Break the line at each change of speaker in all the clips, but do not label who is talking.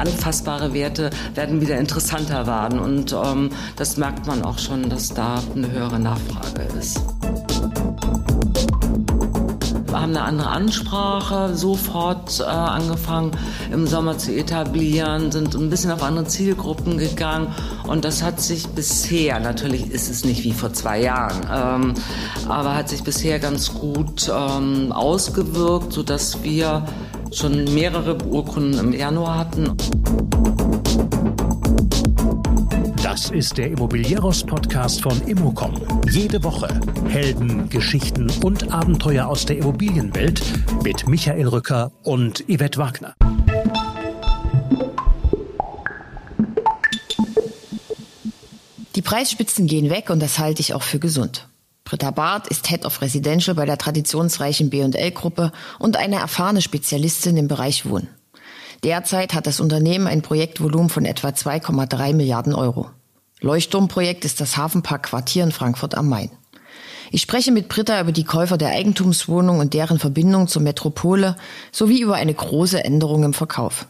anfassbare Werte werden wieder interessanter werden. Und ähm, das merkt man auch schon, dass da eine höhere Nachfrage ist. Wir haben eine andere Ansprache sofort äh, angefangen im Sommer zu etablieren, sind ein bisschen auf andere Zielgruppen gegangen und das hat sich bisher, natürlich ist es nicht wie vor zwei Jahren, ähm, aber hat sich bisher ganz gut ähm, ausgewirkt, sodass wir schon mehrere Urkunden im Januar hatten.
Das ist der Immobilieros-Podcast von Immocom. Jede Woche Helden, Geschichten und Abenteuer aus der Immobilienwelt mit Michael Rücker und Yvette Wagner.
Die Preisspitzen gehen weg und das halte ich auch für gesund. Britta Barth ist Head of Residential bei der traditionsreichen B&L-Gruppe und eine erfahrene Spezialistin im Bereich Wohnen. Derzeit hat das Unternehmen ein Projektvolumen von etwa 2,3 Milliarden Euro. Leuchtturmprojekt ist das Hafenpark Quartier in Frankfurt am Main. Ich spreche mit Britta über die Käufer der Eigentumswohnung und deren Verbindung zur Metropole sowie über eine große Änderung im Verkauf.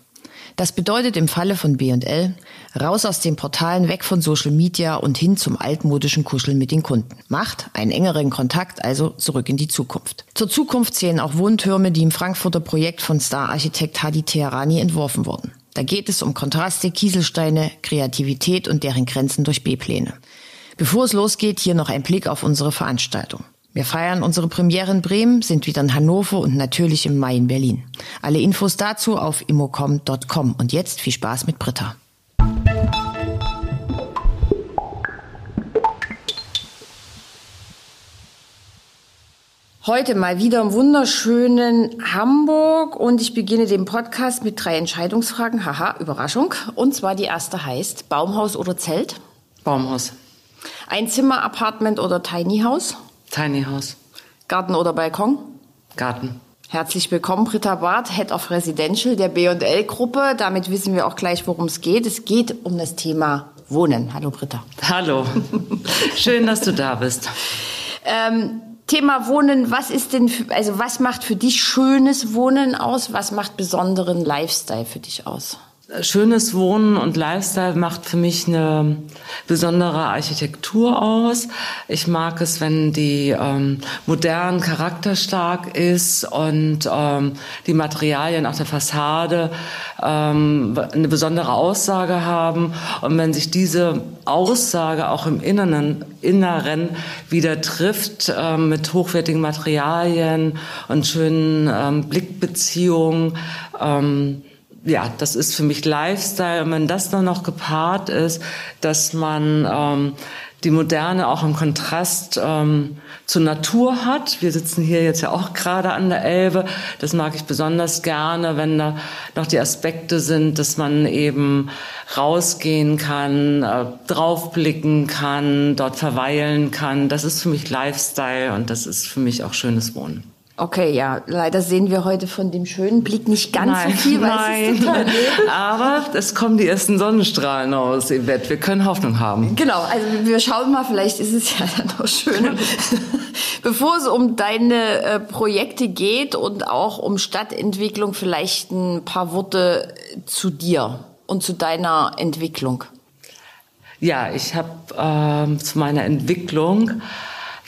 Das bedeutet im Falle von B&L raus aus den Portalen, weg von Social Media und hin zum altmodischen Kuscheln mit den Kunden. Macht einen engeren Kontakt, also zurück in die Zukunft. Zur Zukunft zählen auch Wohntürme, die im Frankfurter Projekt von Star-Architekt Hadi Teherani entworfen wurden. Da geht es um Kontraste, Kieselsteine, Kreativität und deren Grenzen durch B-Pläne. Bevor es losgeht, hier noch ein Blick auf unsere Veranstaltung. Wir feiern unsere Premiere in Bremen, sind wieder in Hannover und natürlich im Mai in Berlin. Alle Infos dazu auf immocom.com. Und jetzt viel Spaß mit Britta. Heute mal wieder im wunderschönen Hamburg und ich beginne den Podcast mit drei Entscheidungsfragen. Haha, Überraschung. Und zwar die erste heißt Baumhaus oder Zelt?
Baumhaus.
Ein Zimmer, Apartment oder Tiny House?
Tiny House.
Garten oder Balkon?
Garten.
Herzlich willkommen, Britta Barth, Head of Residential der B&L-Gruppe. Damit wissen wir auch gleich, worum es geht. Es geht um das Thema Wohnen. Hallo, Britta.
Hallo. Schön, dass du da bist.
Ähm, Thema Wohnen, was ist denn, für, also was macht für dich schönes Wohnen aus? Was macht besonderen Lifestyle für dich aus?
Schönes Wohnen und Lifestyle macht für mich eine besondere Architektur aus. Ich mag es, wenn die ähm, modern, charakterstark ist und ähm, die Materialien auf der Fassade ähm, eine besondere Aussage haben. Und wenn sich diese Aussage auch im Inneren, Inneren wieder trifft ähm, mit hochwertigen Materialien und schönen ähm, Blickbeziehungen, ähm, ja, das ist für mich Lifestyle. Und wenn das dann noch gepaart ist, dass man ähm, die Moderne auch im Kontrast ähm, zur Natur hat. Wir sitzen hier jetzt ja auch gerade an der Elbe. Das mag ich besonders gerne, wenn da noch die Aspekte sind, dass man eben rausgehen kann, äh, draufblicken kann, dort verweilen kann. Das ist für mich Lifestyle und das ist für mich auch schönes Wohnen.
Okay, ja, leider sehen wir heute von dem schönen Blick nicht ganz
nein,
so viel, weil
nein.
es ist total
Aber es kommen die ersten Sonnenstrahlen aus, Yvette. Wir können Hoffnung haben.
Genau, also wir schauen mal, vielleicht ist es ja dann noch schöner. Bevor es um deine äh, Projekte geht und auch um Stadtentwicklung, vielleicht ein paar Worte zu dir und zu deiner Entwicklung.
Ja, ich habe ähm, zu meiner Entwicklung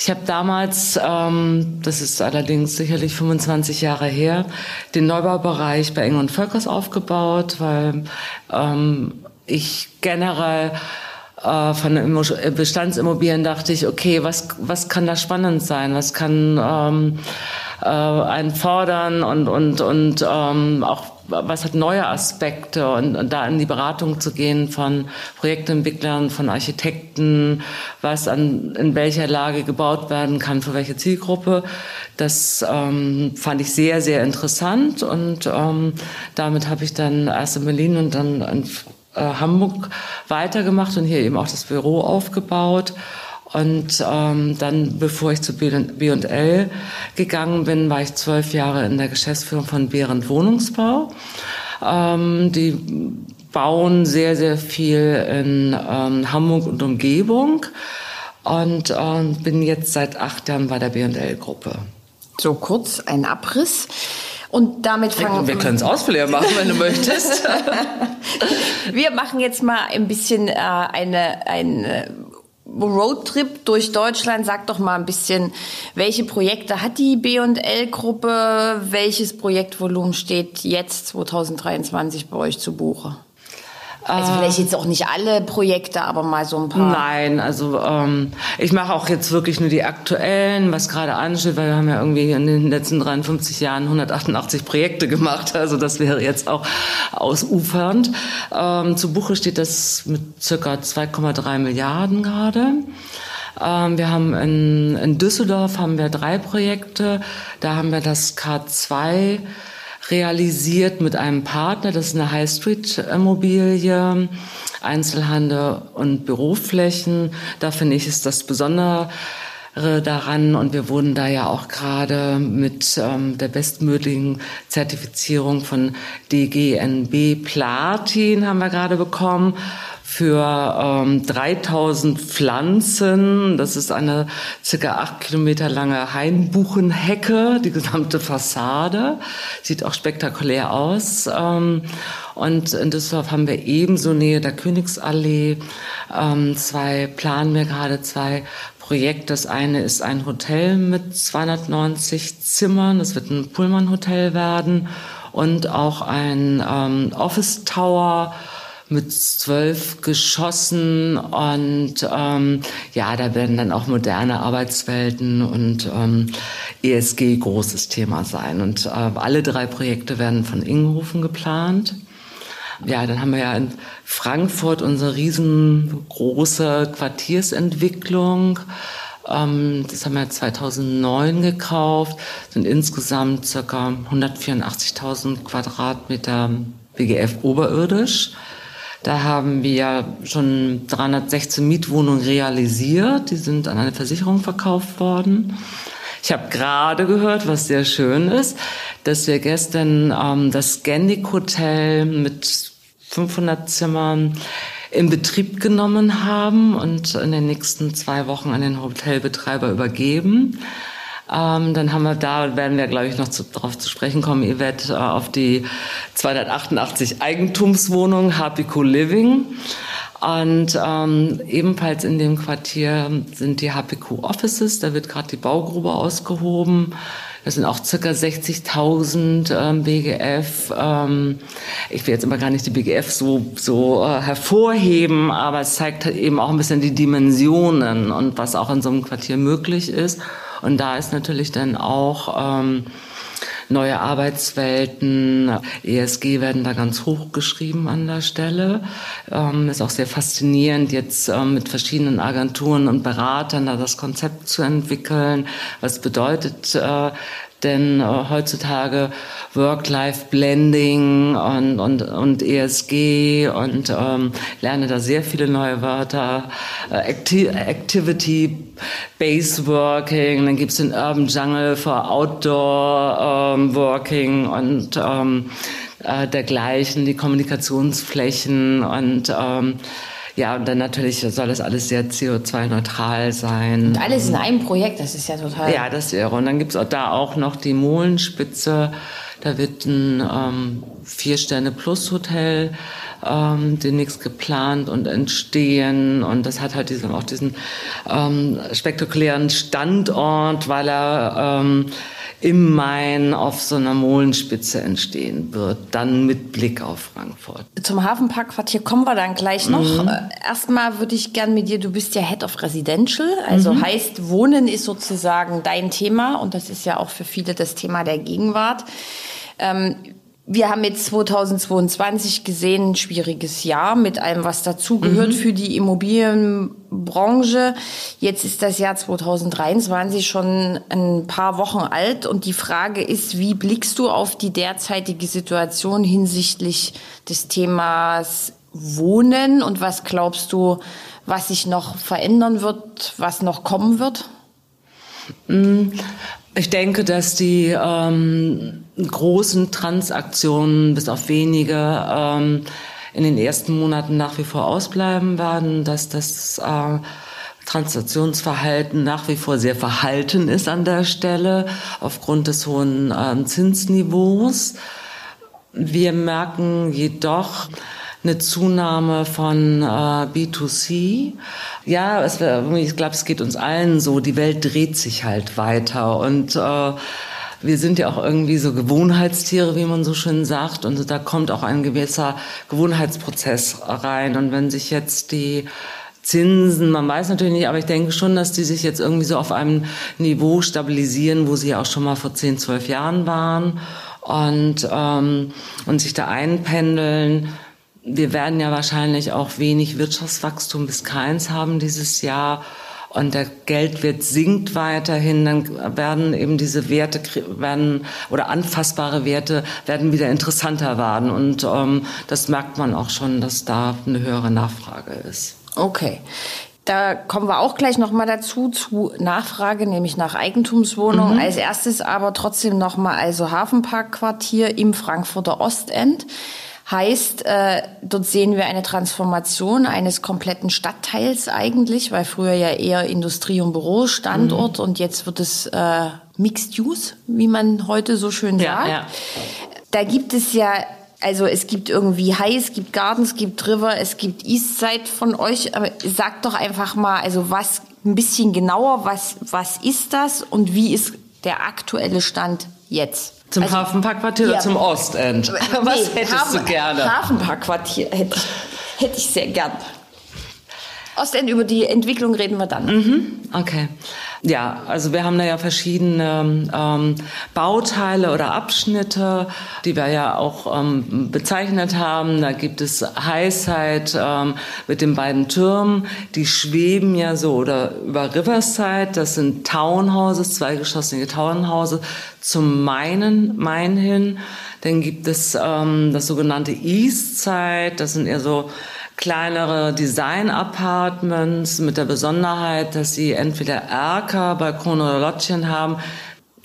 ich habe damals, ähm, das ist allerdings sicherlich 25 Jahre her, den Neubaubereich bei Eng und Völkers aufgebaut, weil ähm, ich generell äh, von Bestandsimmobilien dachte ich, okay, was, was kann da spannend sein? Was kann ähm, äh, einen fordern und, und, und ähm, auch was hat neue Aspekte und, und, da in die Beratung zu gehen von Projektentwicklern, von Architekten, was an, in welcher Lage gebaut werden kann, für welche Zielgruppe. Das ähm, fand ich sehr, sehr interessant und ähm, damit habe ich dann erst in Berlin und dann in äh, Hamburg weitergemacht und hier eben auch das Büro aufgebaut. Und ähm, dann, bevor ich zu B&L gegangen bin, war ich zwölf Jahre in der Geschäftsführung von Behrendt Wohnungsbau. Ähm, die bauen sehr, sehr viel in ähm, Hamburg und Umgebung und ähm, bin jetzt seit acht Jahren bei der B&L-Gruppe.
So kurz ein Abriss. Und damit fangen
wir können es ausführlicher machen, wenn du möchtest.
wir machen jetzt mal ein bisschen äh, eine, eine Roadtrip durch Deutschland. Sag doch mal ein bisschen, welche Projekte hat die B&L-Gruppe? Welches Projektvolumen steht jetzt 2023 bei euch zu Buche? Also vielleicht jetzt auch nicht alle Projekte, aber mal so ein paar.
Nein, also ähm, ich mache auch jetzt wirklich nur die aktuellen, was gerade ansteht, weil wir haben ja irgendwie in den letzten 53 Jahren 188 Projekte gemacht. Also das wäre jetzt auch ausufernd. Ähm, zu Buche steht das mit circa 2,3 Milliarden gerade. Ähm, wir haben in, in Düsseldorf haben wir drei Projekte. Da haben wir das K2 realisiert mit einem Partner. Das ist eine High Street Immobilie, Einzelhandel und Büroflächen. Da finde ich, ist das Besondere daran und wir wurden da ja auch gerade mit ähm, der bestmöglichen Zertifizierung von DGNB Platin haben wir gerade bekommen für ähm, 3000 Pflanzen. Das ist eine circa acht Kilometer lange Hainbuchenhecke, die gesamte Fassade. Sieht auch spektakulär aus. Ähm, und in Düsseldorf haben wir ebenso Nähe der Königsallee ähm, zwei, planen wir gerade zwei Projekte. Das eine ist ein Hotel mit 290 Zimmern. Das wird ein Pullman-Hotel werden. Und auch ein ähm, Office Tower mit zwölf Geschossen und ähm, ja, da werden dann auch moderne Arbeitswelten und ähm, ESG großes Thema sein. Und äh, alle drei Projekte werden von Ingenhofen geplant. Ja, dann haben wir ja in Frankfurt unsere riesengroße Quartiersentwicklung. Ähm, das haben wir 2009 gekauft, sind insgesamt circa 184.000 Quadratmeter BGF oberirdisch. Da haben wir schon 316 Mietwohnungen realisiert. Die sind an eine Versicherung verkauft worden. Ich habe gerade gehört, was sehr schön ist, dass wir gestern ähm, das Scandic Hotel mit 500 Zimmern in Betrieb genommen haben und in den nächsten zwei Wochen an den Hotelbetreiber übergeben. Ähm, dann haben wir da, werden wir, glaube ich, noch zu, darauf zu sprechen kommen, Yvette, äh, auf die 288 Eigentumswohnungen Hapico Living. Und ähm, ebenfalls in dem Quartier sind die HPQ Offices, da wird gerade die Baugrube ausgehoben. Das sind auch circa 60.000 ähm, BGF. Ähm, ich will jetzt immer gar nicht die BGF so, so äh, hervorheben, aber es zeigt halt eben auch ein bisschen die Dimensionen und was auch in so einem Quartier möglich ist. Und da ist natürlich dann auch ähm, neue Arbeitswelten, ESG werden da ganz hoch geschrieben an der Stelle. Ähm, ist auch sehr faszinierend, jetzt ähm, mit verschiedenen Agenturen und Beratern da das Konzept zu entwickeln. Was bedeutet äh, denn äh, heutzutage Work-Life-Blending und, und, und ESG und ähm, lerne da sehr viele neue Wörter. Äh, Acti Activity-Based Working, dann gibt's den Urban Jungle for Outdoor ähm, Working und ähm, äh, dergleichen, die Kommunikationsflächen und ähm, ja, und dann natürlich soll das alles sehr CO2-neutral sein.
Und alles in einem Projekt, das ist ja total.
Ja, das wäre. Und dann gibt's auch da auch noch die Molenspitze. Da wird ein ähm, Vier-Sterne-Plus-Hotel ähm, demnächst geplant und entstehen. Und das hat halt diesen, auch diesen ähm, spektakulären Standort, weil er ähm, im Main auf so einer Molenspitze entstehen wird, dann mit Blick auf Frankfurt.
Zum Hafenparkquartier kommen wir dann gleich noch. Mhm. Äh, erstmal würde ich gern mit dir, du bist ja Head of Residential, also mhm. heißt Wohnen ist sozusagen dein Thema und das ist ja auch für viele das Thema der Gegenwart. Ähm, wir haben jetzt 2022 gesehen, ein schwieriges Jahr mit allem, was dazugehört mhm. für die Immobilienbranche. Jetzt ist das Jahr 2023 schon ein paar Wochen alt und die Frage ist, wie blickst du auf die derzeitige Situation hinsichtlich des Themas Wohnen und was glaubst du, was sich noch verändern wird, was noch kommen wird?
Ich denke, dass die ähm, großen Transaktionen bis auf wenige ähm, in den ersten Monaten nach wie vor ausbleiben werden, dass das äh, Transaktionsverhalten nach wie vor sehr verhalten ist an der Stelle aufgrund des hohen äh, Zinsniveaus. Wir merken jedoch eine Zunahme von äh, B2C. Ja, es, ich glaube, es geht uns allen so. Die Welt dreht sich halt weiter und äh, wir sind ja auch irgendwie so Gewohnheitstiere, wie man so schön sagt. Und da kommt auch ein gewisser Gewohnheitsprozess rein. Und wenn sich jetzt die Zinsen, man weiß natürlich nicht, aber ich denke schon, dass die sich jetzt irgendwie so auf einem Niveau stabilisieren, wo sie ja auch schon mal vor 10, 12 Jahren waren und, ähm, und sich da einpendeln. Wir werden ja wahrscheinlich auch wenig Wirtschaftswachstum bis keins haben dieses Jahr und der Geldwert sinkt weiterhin, dann werden eben diese Werte werden oder anfassbare Werte werden wieder interessanter werden und ähm, das merkt man auch schon, dass da eine höhere Nachfrage ist.
Okay. Da kommen wir auch gleich nochmal dazu, zu Nachfrage, nämlich nach Eigentumswohnungen. Mhm. Als erstes aber trotzdem nochmal also Hafenparkquartier im Frankfurter Ostend. Heißt, äh, dort sehen wir eine Transformation eines kompletten Stadtteils eigentlich, weil früher ja eher Industrie- und Bürostandort mhm. und jetzt wird es äh, Mixed Use, wie man heute so schön sagt. Ja, ja. Da gibt es ja also es gibt irgendwie High, es gibt Gardens, es gibt River, es gibt Eastside von euch. Aber sagt doch einfach mal, also was ein bisschen genauer, was, was ist das und wie ist der aktuelle Stand jetzt?
Zum also, Hafenparkquartier ja, oder zum Ostend?
Was nee, hättest Hafen, du gerne? Hafenparkquartier hätte ich, hätte ich sehr gern. Ostend, über die Entwicklung reden wir dann.
Mhm, okay. Ja, also wir haben da ja verschiedene ähm, Bauteile oder Abschnitte, die wir ja auch ähm, bezeichnet haben. Da gibt es Highside ähm, mit den beiden Türmen, die schweben ja so oder über Riverside. Das sind Townhouses, zweigeschossige Townhouses zum Mainen, Main hin. Dann gibt es ähm, das sogenannte Eastside. Das sind eher so kleinere Design-Apartments mit der Besonderheit, dass sie entweder Erker, Balkone oder Lottchen haben.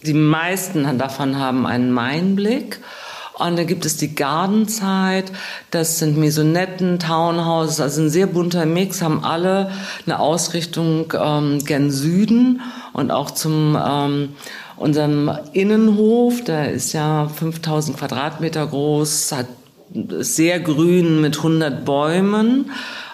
Die meisten davon haben einen Mainblick. Und da gibt es die Gardenzeit, das sind Maisonetten, Townhouses, also ein sehr bunter Mix, haben alle eine Ausrichtung ähm, gen Süden und auch zum ähm, unserem Innenhof, der ist ja 5000 Quadratmeter groß, hat sehr grün mit 100 Bäumen.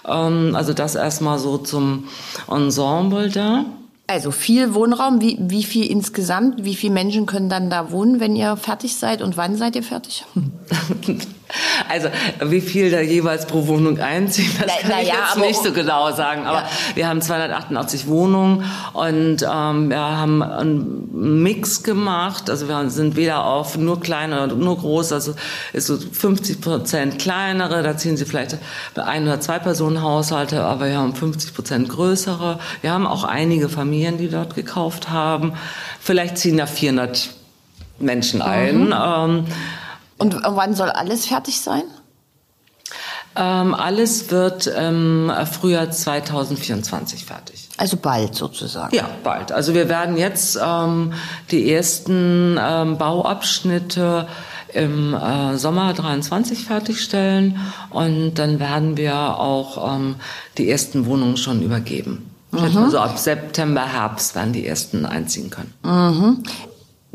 Ähm, also das erstmal so zum Ensemble da.
Also viel Wohnraum. Wie, wie viel insgesamt? Wie viele Menschen können dann da wohnen, wenn ihr fertig seid? Und wann seid ihr fertig?
Also wie viel da jeweils pro Wohnung einziehen, das na, kann na ich ja, jetzt nicht so genau sagen. Aber ja. wir haben 288 Wohnungen und ähm, wir haben einen Mix gemacht. Also wir sind weder auf nur kleine oder nur groß. Also ist so 50 Prozent kleinere. Da ziehen sie vielleicht ein oder zwei Personen Haushalte, aber wir haben 50 Prozent größere. Wir haben auch einige Familien, die dort gekauft haben. Vielleicht ziehen da 400 Menschen ein. Mhm. Ähm,
und wann soll alles fertig sein?
Ähm, alles wird im ähm, Frühjahr 2024 fertig.
Also bald sozusagen.
Ja, bald. Also wir werden jetzt ähm, die ersten ähm, Bauabschnitte im äh, Sommer 23 fertigstellen und dann werden wir auch ähm, die ersten Wohnungen schon übergeben. Mhm. Also ab September, Herbst werden die ersten einziehen können.
Mhm.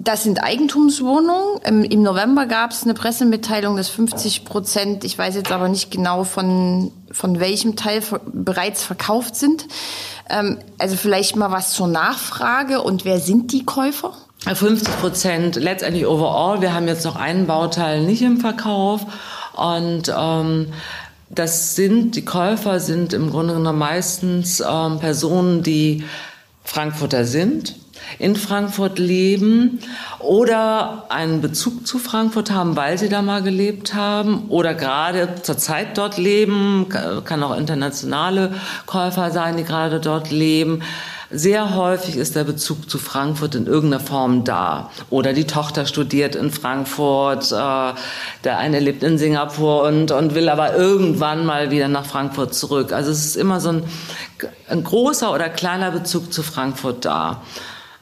Das sind Eigentumswohnungen. Im November gab es eine Pressemitteilung, dass 50 Prozent, ich weiß jetzt aber nicht genau von, von welchem Teil bereits verkauft sind. Ähm, also vielleicht mal was zur Nachfrage und wer sind die Käufer?
50 Prozent letztendlich overall. Wir haben jetzt noch einen Bauteil nicht im Verkauf und ähm, das sind, die Käufer sind im Grunde genommen meistens ähm, Personen, die Frankfurter sind in Frankfurt leben oder einen Bezug zu Frankfurt haben, weil sie da mal gelebt haben oder gerade zur Zeit dort leben, kann auch internationale Käufer sein, die gerade dort leben. Sehr häufig ist der Bezug zu Frankfurt in irgendeiner Form da. Oder die Tochter studiert in Frankfurt, äh, der eine lebt in Singapur und, und will aber irgendwann mal wieder nach Frankfurt zurück. Also es ist immer so ein, ein großer oder kleiner Bezug zu Frankfurt da.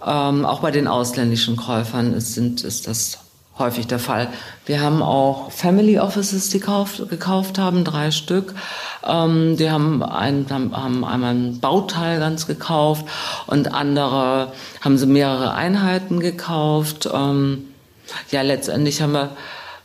Ähm, auch bei den ausländischen Käufern ist, sind, ist das häufig der Fall. Wir haben auch Family Offices, die gekauft, gekauft haben, drei Stück. Ähm, die haben, ein, haben einmal ein Bauteil ganz gekauft und andere haben sie mehrere Einheiten gekauft. Ähm, ja, letztendlich haben wir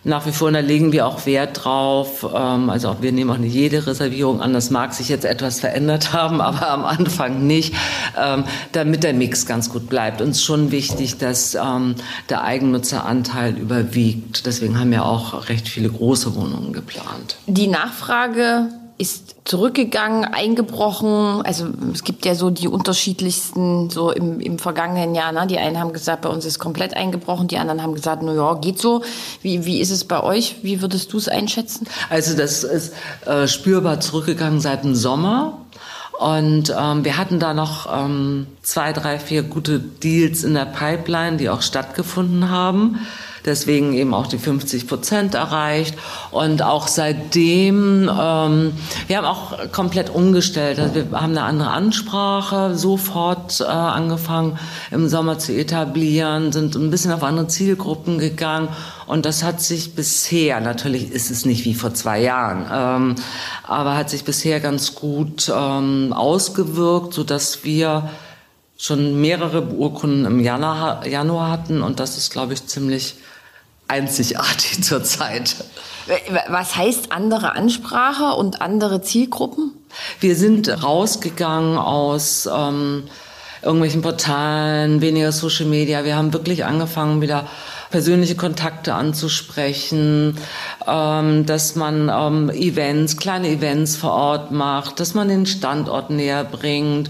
nach wie vor, und da legen wir auch Wert drauf. Ähm, also auch wir nehmen auch nicht jede Reservierung an. Das mag sich jetzt etwas verändert haben, aber am Anfang nicht, ähm, damit der Mix ganz gut bleibt. Uns schon wichtig, dass ähm, der Eigennutzeranteil überwiegt. Deswegen haben wir auch recht viele große Wohnungen geplant.
Die Nachfrage ist zurückgegangen, eingebrochen. Also es gibt ja so die unterschiedlichsten, so im, im vergangenen Jahr. Ne? Die einen haben gesagt, bei uns ist komplett eingebrochen, die anderen haben gesagt, na ja, geht so. Wie, wie ist es bei euch? Wie würdest du es einschätzen?
Also das ist äh, spürbar zurückgegangen seit dem Sommer. Und ähm, wir hatten da noch ähm, zwei, drei, vier gute Deals in der Pipeline, die auch stattgefunden haben deswegen eben auch die 50 Prozent erreicht. Und auch seitdem, ähm, wir haben auch komplett umgestellt. Also wir haben eine andere Ansprache sofort äh, angefangen im Sommer zu etablieren, sind ein bisschen auf andere Zielgruppen gegangen. Und das hat sich bisher, natürlich ist es nicht wie vor zwei Jahren, ähm, aber hat sich bisher ganz gut ähm, ausgewirkt, so dass wir schon mehrere Urkunden im Januar, Januar hatten und das ist, glaube ich, ziemlich einzigartig zurzeit.
Was heißt andere Ansprache und andere Zielgruppen?
Wir sind rausgegangen aus ähm, irgendwelchen Portalen, weniger Social Media. Wir haben wirklich angefangen, wieder persönliche Kontakte anzusprechen, ähm, dass man ähm, Events, kleine Events vor Ort macht, dass man den Standort näher bringt,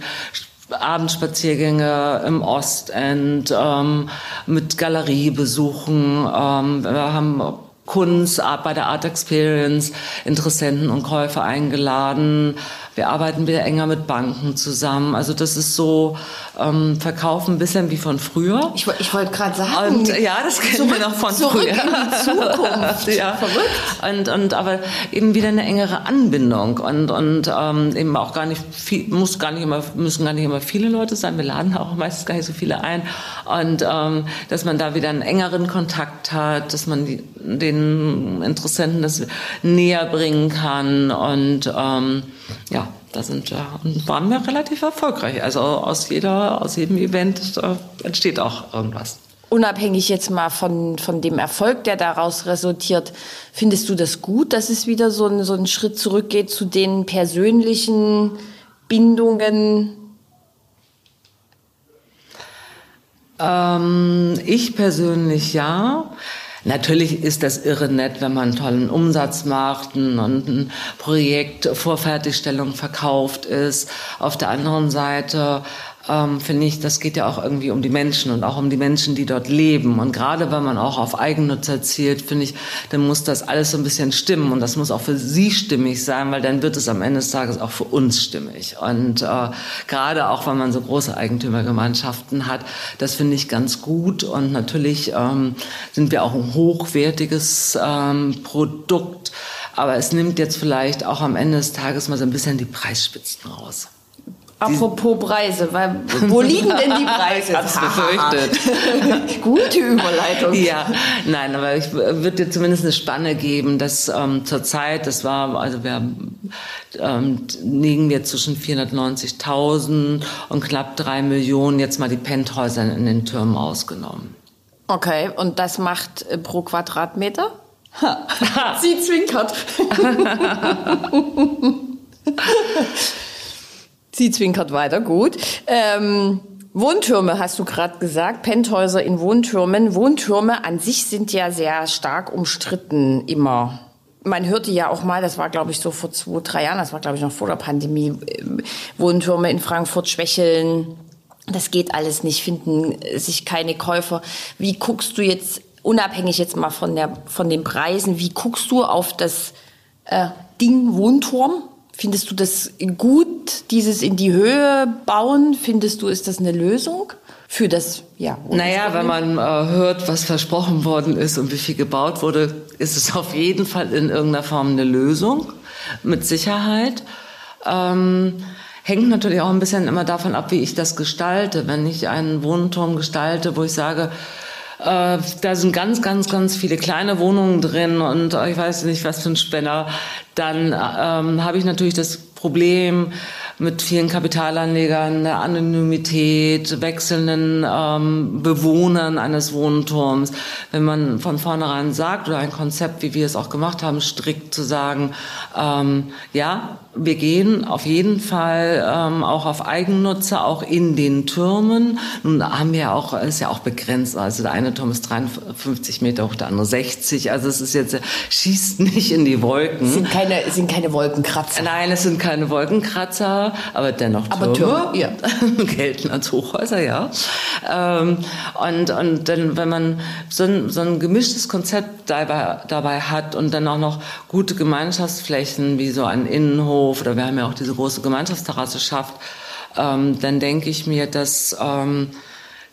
Abendspaziergänge im Ostend ähm, mit Galeriebesuchen. Ähm, wir haben Kunst bei der Art Experience Interessenten und Käufer eingeladen. Wir arbeiten wieder enger mit Banken zusammen. Also das ist so ähm, Verkaufen ein bisschen wie von früher.
Ich, ich wollte gerade sagen.
Und, ja, das kennen zurück, wir noch von
zurück
früher.
In die Zukunft.
ja. Verrückt. Und, und aber eben wieder eine engere Anbindung und, und ähm, eben auch gar nicht viel, muss gar nicht immer, müssen gar nicht immer viele Leute sein. Wir laden auch meistens gar nicht so viele ein. Und ähm, dass man da wieder einen engeren Kontakt hat, dass man die, den Interessenten das näher bringen kann und ähm, ja, da sind wir und waren wir relativ erfolgreich. Also aus jeder, aus jedem Event entsteht auch irgendwas.
Unabhängig jetzt mal von, von dem Erfolg, der daraus resultiert, findest du das gut, dass es wieder so ein, so ein Schritt zurückgeht zu den persönlichen Bindungen?
Ähm, ich persönlich ja. Natürlich ist das irre nett, wenn man einen tollen Umsatz macht und ein Projekt vor Fertigstellung verkauft ist. Auf der anderen Seite ähm, finde ich, das geht ja auch irgendwie um die Menschen und auch um die Menschen, die dort leben. Und gerade wenn man auch auf Eigennutzer zielt, finde ich, dann muss das alles so ein bisschen stimmen und das muss auch für sie stimmig sein, weil dann wird es am Ende des Tages auch für uns stimmig. Und äh, gerade auch, wenn man so große Eigentümergemeinschaften hat, das finde ich ganz gut. Und natürlich ähm, sind wir auch ein hochwertiges ähm, Produkt. Aber es nimmt jetzt vielleicht auch am Ende des Tages mal so ein bisschen die Preisspitzen raus.
Apropos Preise, weil, wo liegen denn die Preise?
Hat's befürchtet.
Gute Überleitung.
Ja, nein, aber ich würde dir zumindest eine Spanne geben, dass ähm, zurzeit, das war, also wir ähm, liegen wir zwischen 490.000 und knapp drei Millionen, jetzt mal die Penthäuser in den Türmen ausgenommen.
Okay, und das macht äh, pro Quadratmeter? Ha. Sie zwinkert. Sie zwinkert weiter, gut. Ähm, Wohntürme hast du gerade gesagt, Penthäuser in Wohntürmen. Wohntürme an sich sind ja sehr stark umstritten immer. Man hörte ja auch mal, das war glaube ich so vor zwei, drei Jahren, das war glaube ich noch vor der Pandemie, äh, Wohntürme in Frankfurt schwächeln. Das geht alles nicht, finden sich keine Käufer. Wie guckst du jetzt, unabhängig jetzt mal von, der, von den Preisen, wie guckst du auf das äh, Ding Wohnturm? Findest du das gut, dieses in die Höhe bauen? Findest du, ist das eine Lösung? Für das, ja.
Naja, wenn man äh, hört, was versprochen worden ist und wie viel gebaut wurde, ist es auf jeden Fall in irgendeiner Form eine Lösung, mit Sicherheit. Ähm, hängt natürlich auch ein bisschen immer davon ab, wie ich das gestalte. Wenn ich einen Wohnturm gestalte, wo ich sage, Äh, da sind ganz, ganz, ganz viele kleine Wohnungen drin und ich weiß nicht, was für ein Spänner. Dann ähm, habe ich natürlich das Problem, mit vielen Kapitalanlegern, der Anonymität, wechselnden ähm, Bewohnern eines Wohnturms. Wenn man von vornherein sagt oder ein Konzept, wie wir es auch gemacht haben, strikt zu sagen, ähm, ja, wir gehen auf jeden Fall ähm, auch auf Eigennutzer, auch in den Türmen. Nun haben wir auch, ist ja auch begrenzt. Also der eine Turm ist 53 Meter hoch, der andere 60. Also es ist jetzt, schießt nicht in die Wolken.
Es sind keine, sind keine Wolkenkratzer.
Nein, es sind keine Wolkenkratzer, aber dennoch Türme.
Aber Türme, ja.
gelten als Hochhäuser, ja. Ähm, und, und dann, wenn man so ein, so ein gemischtes Konzept dabei, dabei hat und dann auch noch gute Gemeinschaftsflächen wie so ein Innenhof, Bahnhof oder wir haben ja auch diese große Gemeinschaftsterrasse schafft, ähm, dann denke ich mir, dass, ähm,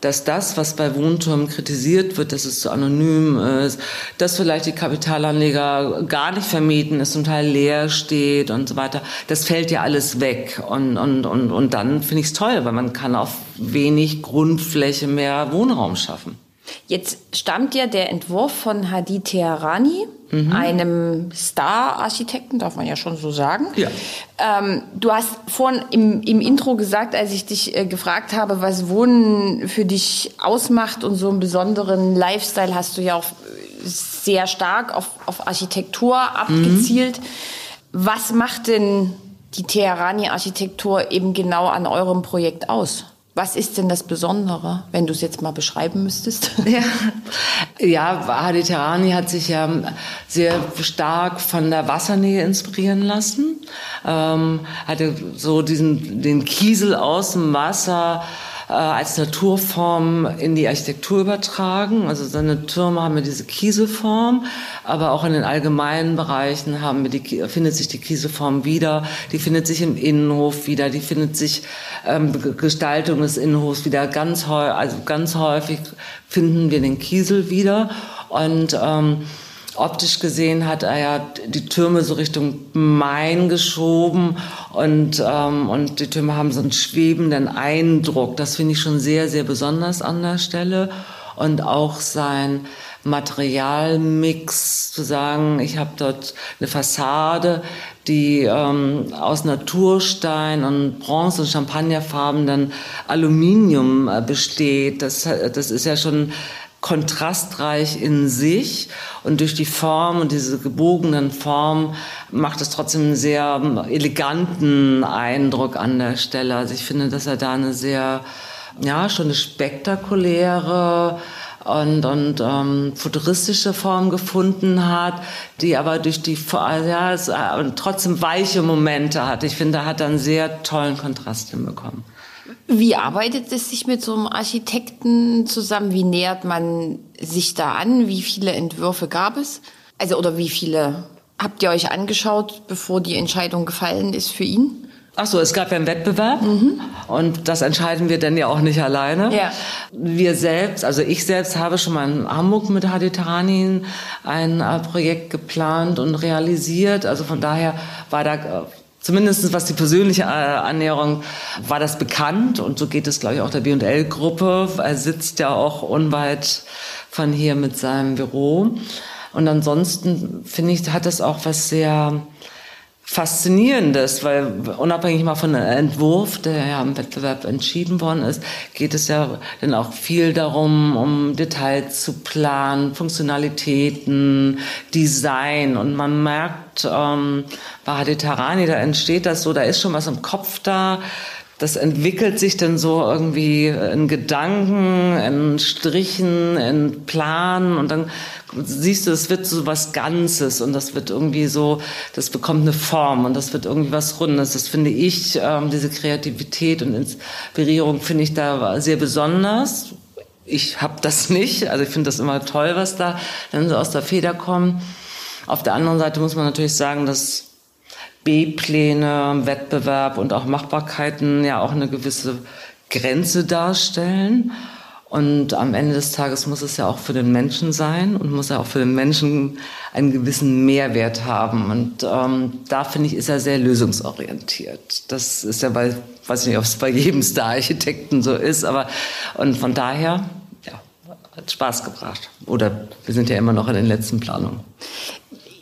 dass das, was bei Wohntürmen kritisiert wird, dass es zu anonym ist, dass vielleicht die Kapitalanleger gar nicht vermieten, es zum Teil leer steht und so weiter, das fällt ja alles weg. Und, und, und, und dann finde ich es toll, weil man kann auf wenig Grundfläche mehr Wohnraum schaffen.
Jetzt stammt ja der Entwurf von Hadi Teherani, mhm. einem Star-Architekten, darf man ja schon so sagen.
Ja.
Ähm, du hast vorhin im, im Intro gesagt, als ich dich äh, gefragt habe, was Wohnen für dich ausmacht und so einen besonderen Lifestyle hast du ja auch sehr stark auf, auf Architektur abgezielt. Mhm. Was macht denn die Teherani-Architektur eben genau an eurem Projekt aus? Was ist denn das Besondere, wenn du es jetzt mal beschreiben müsstest?
Ja, ja Hadi Terani hat sich ja sehr stark von der Wassernähe inspirieren lassen. Ähm, hatte so diesen, den Kiesel aus dem Wasser äh, als Naturform in die Architektur übertragen. Also seine Türme haben ja diese Kieselform, aber auch in den allgemeinen Bereichen haben wir die, findet sich die Kieselform wieder. Die findet sich im Innenhof wieder. Die findet sich ähm, Gestaltung des Innenhofs wieder. Ganz also ganz häufig finden wir den Kiesel wieder und ähm, optisch gesehen hat er ja die Türme so Richtung Main geschoben und, ähm, und die Türme haben so einen schwebenden Eindruck. Das finde ich schon sehr, sehr besonders an der Stelle. Und auch sein Materialmix zu sagen, ich habe dort eine Fassade, die ähm, aus Naturstein und Bronze- und Champagnerfarben Aluminium äh, besteht. Das, das ist ja schon kontrastreich in sich und durch die Form und diese gebogenen Form macht es trotzdem einen sehr eleganten Eindruck an der Stelle. Also ich finde, dass er da eine sehr, ja, schon eine spektakuläre und, und ähm, futuristische Form gefunden hat, die aber durch die ja, es, äh, trotzdem weiche Momente hat. Ich finde, er hat einen sehr tollen Kontrast hinbekommen.
Wie arbeitet es sich mit so einem Architekten zusammen? Wie nähert man sich da an? Wie viele Entwürfe gab es? Also, oder wie viele habt ihr euch angeschaut, bevor die Entscheidung gefallen ist für ihn?
Ach so, es gab ja einen Wettbewerb mhm. und das entscheiden wir dann ja auch nicht alleine.
Ja.
Wir selbst, also ich selbst habe schon mal in Hamburg mit Hadi Taranin ein äh, Projekt geplant und realisiert. Also von daher war da äh, Zumindest was die persönliche äh, Annäherung war das bekannt und so geht es, glaube ich, auch der B&L-Gruppe. Er sitzt ja auch unweit von hier mit seinem Büro. Und ansonsten finde ich, hat das auch was sehr Faszinierendes, weil unabhängig mal von dem Entwurf, der ja im Wettbewerb entschieden worden ist, geht es ja dann auch viel darum, um Details zu planen, Funktionalitäten, Design. Und man merkt, ähm, bei Hadith da entsteht das so, da ist schon was im Kopf da, das entwickelt sich dann so irgendwie in Gedanken, in Strichen, in Planen und dann siehst du, es wird so was Ganzes und das wird irgendwie so, das bekommt eine Form und das wird irgendwie was Rundes. Das finde ich, ähm, diese Kreativität und Inspirierung finde ich da sehr besonders. Ich habe das nicht, also ich finde das immer toll, was da dann so aus der Feder kommt. Auf der anderen Seite muss man natürlich sagen, dass B-Pläne, Wettbewerb und auch Machbarkeiten ja auch eine gewisse Grenze darstellen. Und am Ende des Tages muss es ja auch für den Menschen sein und muss ja auch für den Menschen einen gewissen Mehrwert haben. Und ähm, da finde ich, ist er sehr lösungsorientiert. Das ist ja bei, weiß nicht, ob es bei jedem Star-Architekten so ist, aber und von daher, ja, hat Spaß gebracht. Oder wir sind ja immer noch in den letzten Planungen.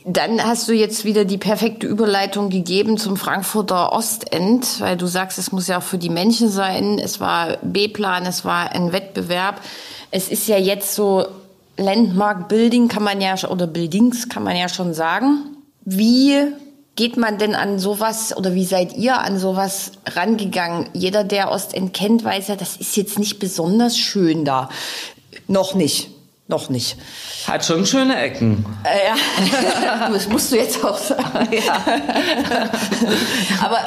Dann hast du jetzt wieder die perfekte Überleitung gegeben zum Frankfurter Ostend, weil du sagst, es muss ja auch für die Menschen sein. Es war B-Plan, es war ein Wettbewerb. Es ist ja jetzt so Landmark Building kann man ja oder Buildings kann man ja schon sagen. Wie geht man denn an sowas oder wie seid ihr an sowas rangegangen? Jeder, der Ostend kennt, weiß ja, das ist jetzt nicht besonders schön da. Noch nicht. Noch nicht.
Hat schon schöne Ecken.
Äh, ja, das musst du jetzt auch sagen. Ja. Aber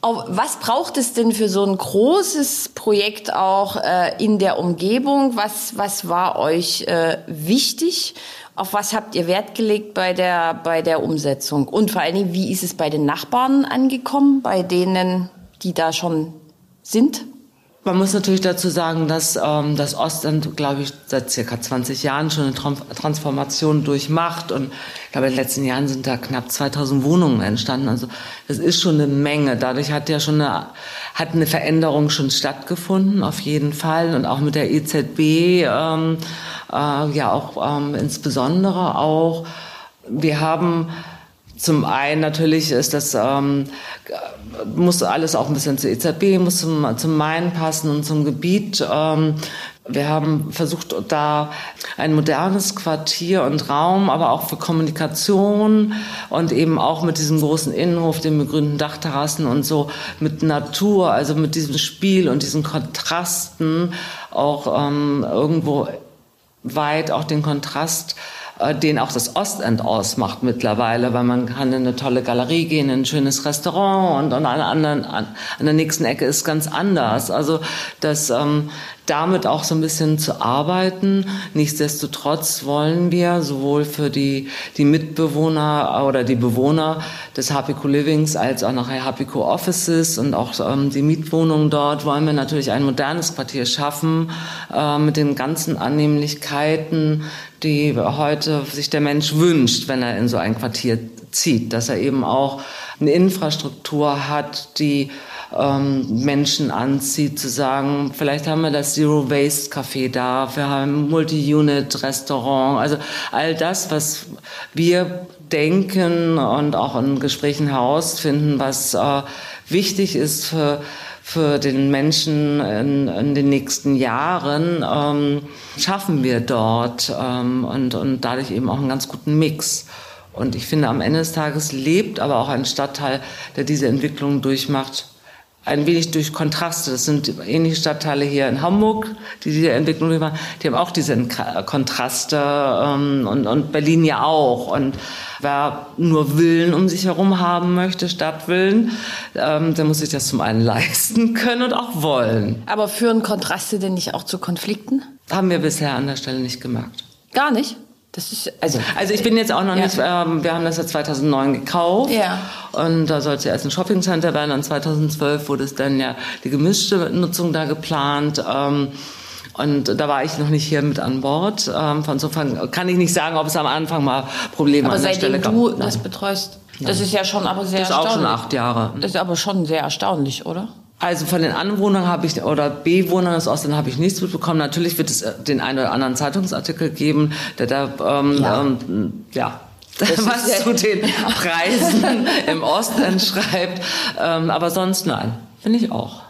was braucht es denn für so ein großes Projekt auch äh, in der Umgebung? Was, was war euch äh, wichtig? Auf was habt ihr Wert gelegt bei der, bei der Umsetzung? Und vor allen Dingen, wie ist es bei den Nachbarn angekommen, bei denen, die da schon sind?
Man muss natürlich dazu sagen, dass ähm, das Ostend, glaube ich, seit circa 20 Jahren schon eine Transformation durchmacht. Und ich glaube, in den letzten Jahren sind da knapp 2000 Wohnungen entstanden. Also das ist schon eine Menge. Dadurch hat ja schon eine, hat eine Veränderung schon stattgefunden, auf jeden Fall. Und auch mit der EZB, ähm, äh, ja auch ähm, insbesondere auch. Wir haben zum einen natürlich ist das ähm, muss alles auch ein bisschen zur EZB, muss zum, zum Main passen und zum Gebiet. Ähm, wir haben versucht, da ein modernes Quartier und Raum, aber auch für Kommunikation und eben auch mit diesem großen Innenhof, den begrünten Dachterrassen und so, mit Natur, also mit diesem Spiel und diesen Kontrasten auch ähm, irgendwo weit auch den Kontrast den auch das Ostend ausmacht mittlerweile, weil man kann in eine tolle Galerie gehen, in ein schönes Restaurant und an einer anderen, an, der nächsten Ecke ist ganz anders. Also das ähm, damit auch so ein bisschen zu arbeiten. Nichtsdestotrotz wollen wir sowohl für die, die Mitbewohner oder die Bewohner des Hapico Livings als auch nachher Hapico Offices und auch ähm, die Mietwohnungen dort wollen wir natürlich ein modernes Quartier schaffen äh, mit den ganzen Annehmlichkeiten, die heute sich der Mensch wünscht, wenn er in so ein Quartier zieht, dass er eben auch eine Infrastruktur hat, die ähm, Menschen anzieht, zu sagen, vielleicht haben wir das Zero Waste Café da, wir haben Multi-Unit Restaurant, also all das, was wir denken und auch in Gesprächen herausfinden, was äh, wichtig ist für für den Menschen in, in den nächsten Jahren ähm, schaffen wir dort ähm, und, und dadurch eben auch einen ganz guten Mix. Und ich finde, am Ende des Tages lebt aber auch ein Stadtteil, der diese Entwicklung durchmacht, ein wenig durch Kontraste. Das sind ähnliche Stadtteile hier in Hamburg, die diese Entwicklung machen. Die haben auch diese Kontraste ähm, und, und Berlin ja auch. Und wer nur Willen um sich herum haben möchte, Stadtwillen, ähm, der muss sich das zum einen leisten können und auch wollen.
Aber führen Kontraste denn nicht auch zu Konflikten?
Haben wir bisher an der Stelle nicht gemerkt.
Gar nicht?
Das ist, also, also ich bin jetzt auch noch ja. nicht, ähm, wir haben das ja 2009 gekauft. Ja. Und da sollte es ja erst ein Shoppingcenter werden. Und 2012 wurde es dann ja die gemischte Nutzung da geplant. Ähm, und da war ich noch nicht hier mit an Bord. Ähm, von insofern kann ich nicht sagen, ob es am Anfang mal Probleme
aber
an der Stelle
gab. Aber seitdem du das betreust, das ist ja schon aber sehr
das ist auch schon acht Jahre.
Das ist aber schon sehr erstaunlich, oder?
Also von den Anwohnern habe ich oder Bewohnern des Ostens habe ich nichts mitbekommen. Natürlich wird es äh, den einen oder anderen Zeitungsartikel geben, der da ähm, ja. Ähm, ja was zu den Preisen im Osten schreibt. Ähm, aber sonst nein, finde ich auch.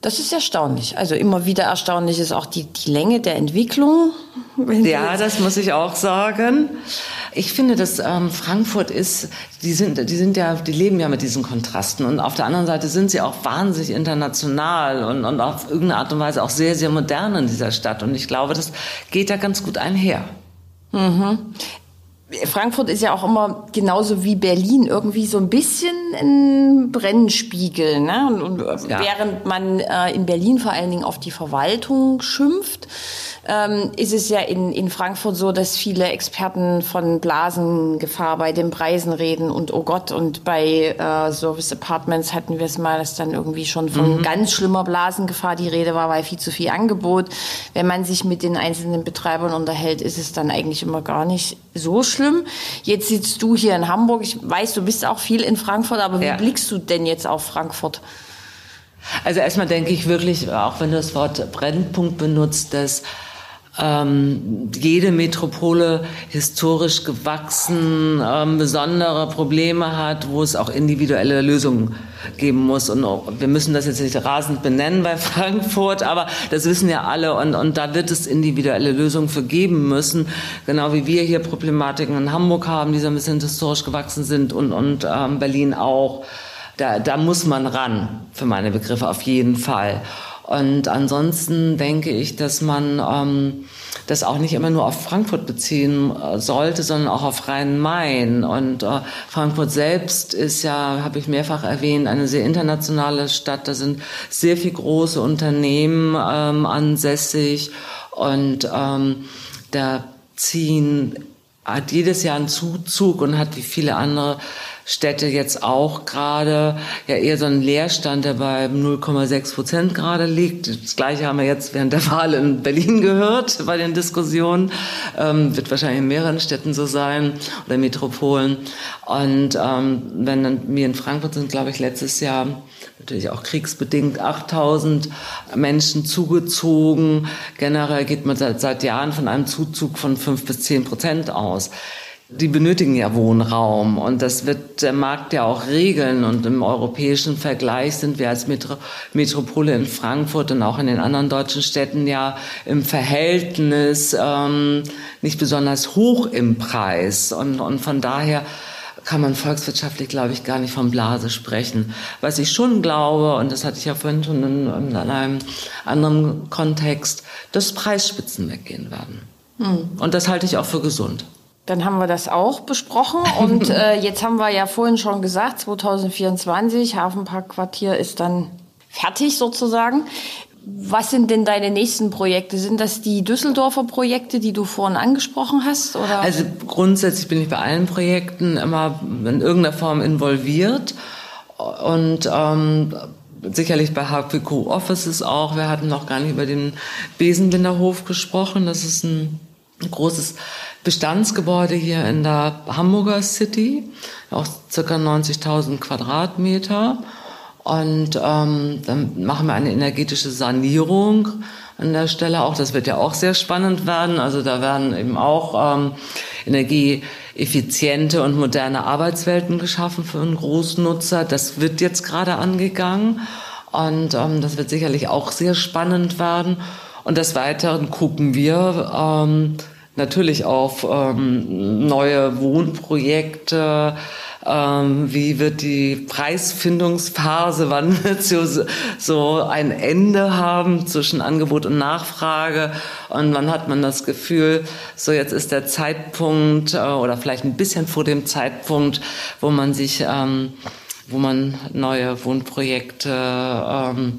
Das ist erstaunlich. Also immer wieder erstaunlich ist auch die, die Länge der Entwicklung.
Ja, das muss ich auch sagen. Ich finde, dass ähm, Frankfurt ist, die sind, die sind ja, die leben ja mit diesen Kontrasten und auf der anderen Seite sind sie auch wahnsinnig international und, und auf irgendeine Art und Weise auch sehr, sehr modern in dieser Stadt. Und ich glaube, das geht da ganz gut einher.
Mhm. Frankfurt ist ja auch immer genauso wie Berlin irgendwie so ein bisschen ein Brennspiegel. Ne? Und, und ja. während man äh, in Berlin vor allen Dingen auf die Verwaltung schimpft, ähm, ist es ja in, in Frankfurt so, dass viele Experten von Blasengefahr bei den Preisen reden und oh Gott, und bei äh, Service Apartments hatten wir es mal, dass dann irgendwie schon von mhm. ganz schlimmer Blasengefahr die Rede war, weil viel zu viel Angebot. Wenn man sich mit den einzelnen Betreibern unterhält, ist es dann eigentlich immer gar nicht so schlimm. Jetzt sitzt du hier in Hamburg. Ich weiß, du bist auch viel in Frankfurt, aber wie ja. blickst du denn jetzt auf Frankfurt?
Also erstmal denke ich wirklich, auch wenn du das Wort Brennpunkt benutzt, dass ähm, jede Metropole historisch gewachsen, ähm, besondere Probleme hat, wo es auch individuelle Lösungen geben muss. Und wir müssen das jetzt nicht rasend benennen bei Frankfurt, aber das wissen ja alle. Und, und da wird es individuelle Lösungen für geben müssen. Genau wie wir hier Problematiken in Hamburg haben, die so ein bisschen historisch gewachsen sind und, und ähm, Berlin auch. Da, da muss man ran, für meine Begriffe auf jeden Fall. Und ansonsten denke ich, dass man ähm, das auch nicht immer nur auf Frankfurt beziehen äh, sollte, sondern auch auf Rhein-Main. Und äh, Frankfurt selbst ist ja, habe ich mehrfach erwähnt, eine sehr internationale Stadt. Da sind sehr viele große Unternehmen ähm, ansässig und ähm, da ziehen hat jedes Jahr einen Zuzug und hat wie viele andere Städte jetzt auch gerade ja eher so einen Leerstand, der bei 0,6 Prozent gerade liegt. Das Gleiche haben wir jetzt während der Wahl in Berlin gehört bei den Diskussionen. Ähm, wird wahrscheinlich in mehreren Städten so sein oder Metropolen. Und ähm, wenn dann wir in Frankfurt sind, glaube ich, letztes Jahr natürlich auch kriegsbedingt 8000 Menschen zugezogen. Generell geht man seit, seit Jahren von einem Zuzug von fünf bis zehn Prozent aus die benötigen ja Wohnraum und das wird der Markt ja auch regeln und im europäischen Vergleich sind wir als Metro Metropole in Frankfurt und auch in den anderen deutschen Städten ja im Verhältnis ähm, nicht besonders hoch im Preis und, und von daher kann man volkswirtschaftlich, glaube ich, gar nicht von Blase sprechen. Was ich schon glaube, und das hatte ich ja vorhin schon in, in einem anderen Kontext, dass Preisspitzen weggehen werden. Hm. Und das halte ich auch für gesund.
Dann haben wir das auch besprochen und äh, jetzt haben wir ja vorhin schon gesagt, 2024, Hafenparkquartier ist dann fertig sozusagen. Was sind denn deine nächsten Projekte? Sind das die Düsseldorfer Projekte, die du vorhin angesprochen hast? Oder?
Also grundsätzlich bin ich bei allen Projekten immer in irgendeiner Form involviert und ähm, sicherlich bei HPQ Offices auch. Wir hatten noch gar nicht über den Besenbinderhof gesprochen. Das ist ein großes Bestandsgebäude hier in der Hamburger City, auch circa 90.000 Quadratmeter. Und ähm, dann machen wir eine energetische Sanierung an der Stelle auch. Das wird ja auch sehr spannend werden. Also da werden eben auch ähm, energieeffiziente und moderne Arbeitswelten geschaffen für einen Großnutzer. Das wird jetzt gerade angegangen. Und ähm, das wird sicherlich auch sehr spannend werden. Und des Weiteren gucken wir, ähm, natürlich auf ähm, neue Wohnprojekte. Ähm, wie wird die Preisfindungsphase, wann wird sie so ein Ende haben zwischen Angebot und Nachfrage? Und wann hat man das Gefühl, so jetzt ist der Zeitpunkt äh, oder vielleicht ein bisschen vor dem Zeitpunkt, wo man sich, ähm, wo man neue Wohnprojekte ähm,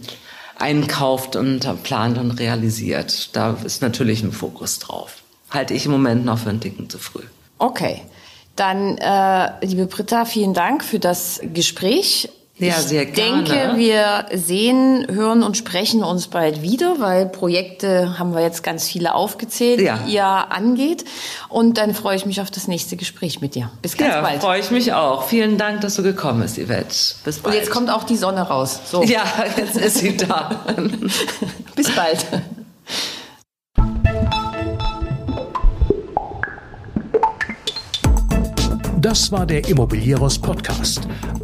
einkauft und plant und realisiert. Da ist natürlich ein Fokus drauf halte ich im Moment noch für einen Ticken zu früh.
Okay. Dann, äh, liebe Britta, vielen Dank für das Gespräch.
Ja, sehr
gerne. Ich denke, wir sehen, hören und sprechen uns bald wieder, weil Projekte haben wir jetzt ganz viele aufgezählt, ja. die ihr angeht. Und dann freue ich mich auf das nächste Gespräch mit dir. Bis ganz
ja,
bald.
freue ich mich auch. Vielen Dank, dass du gekommen bist, Yvette.
Bis bald. Und jetzt kommt auch die Sonne raus.
So. Ja, jetzt ist sie da.
Bis bald.
Das war der Immobilieros Podcast.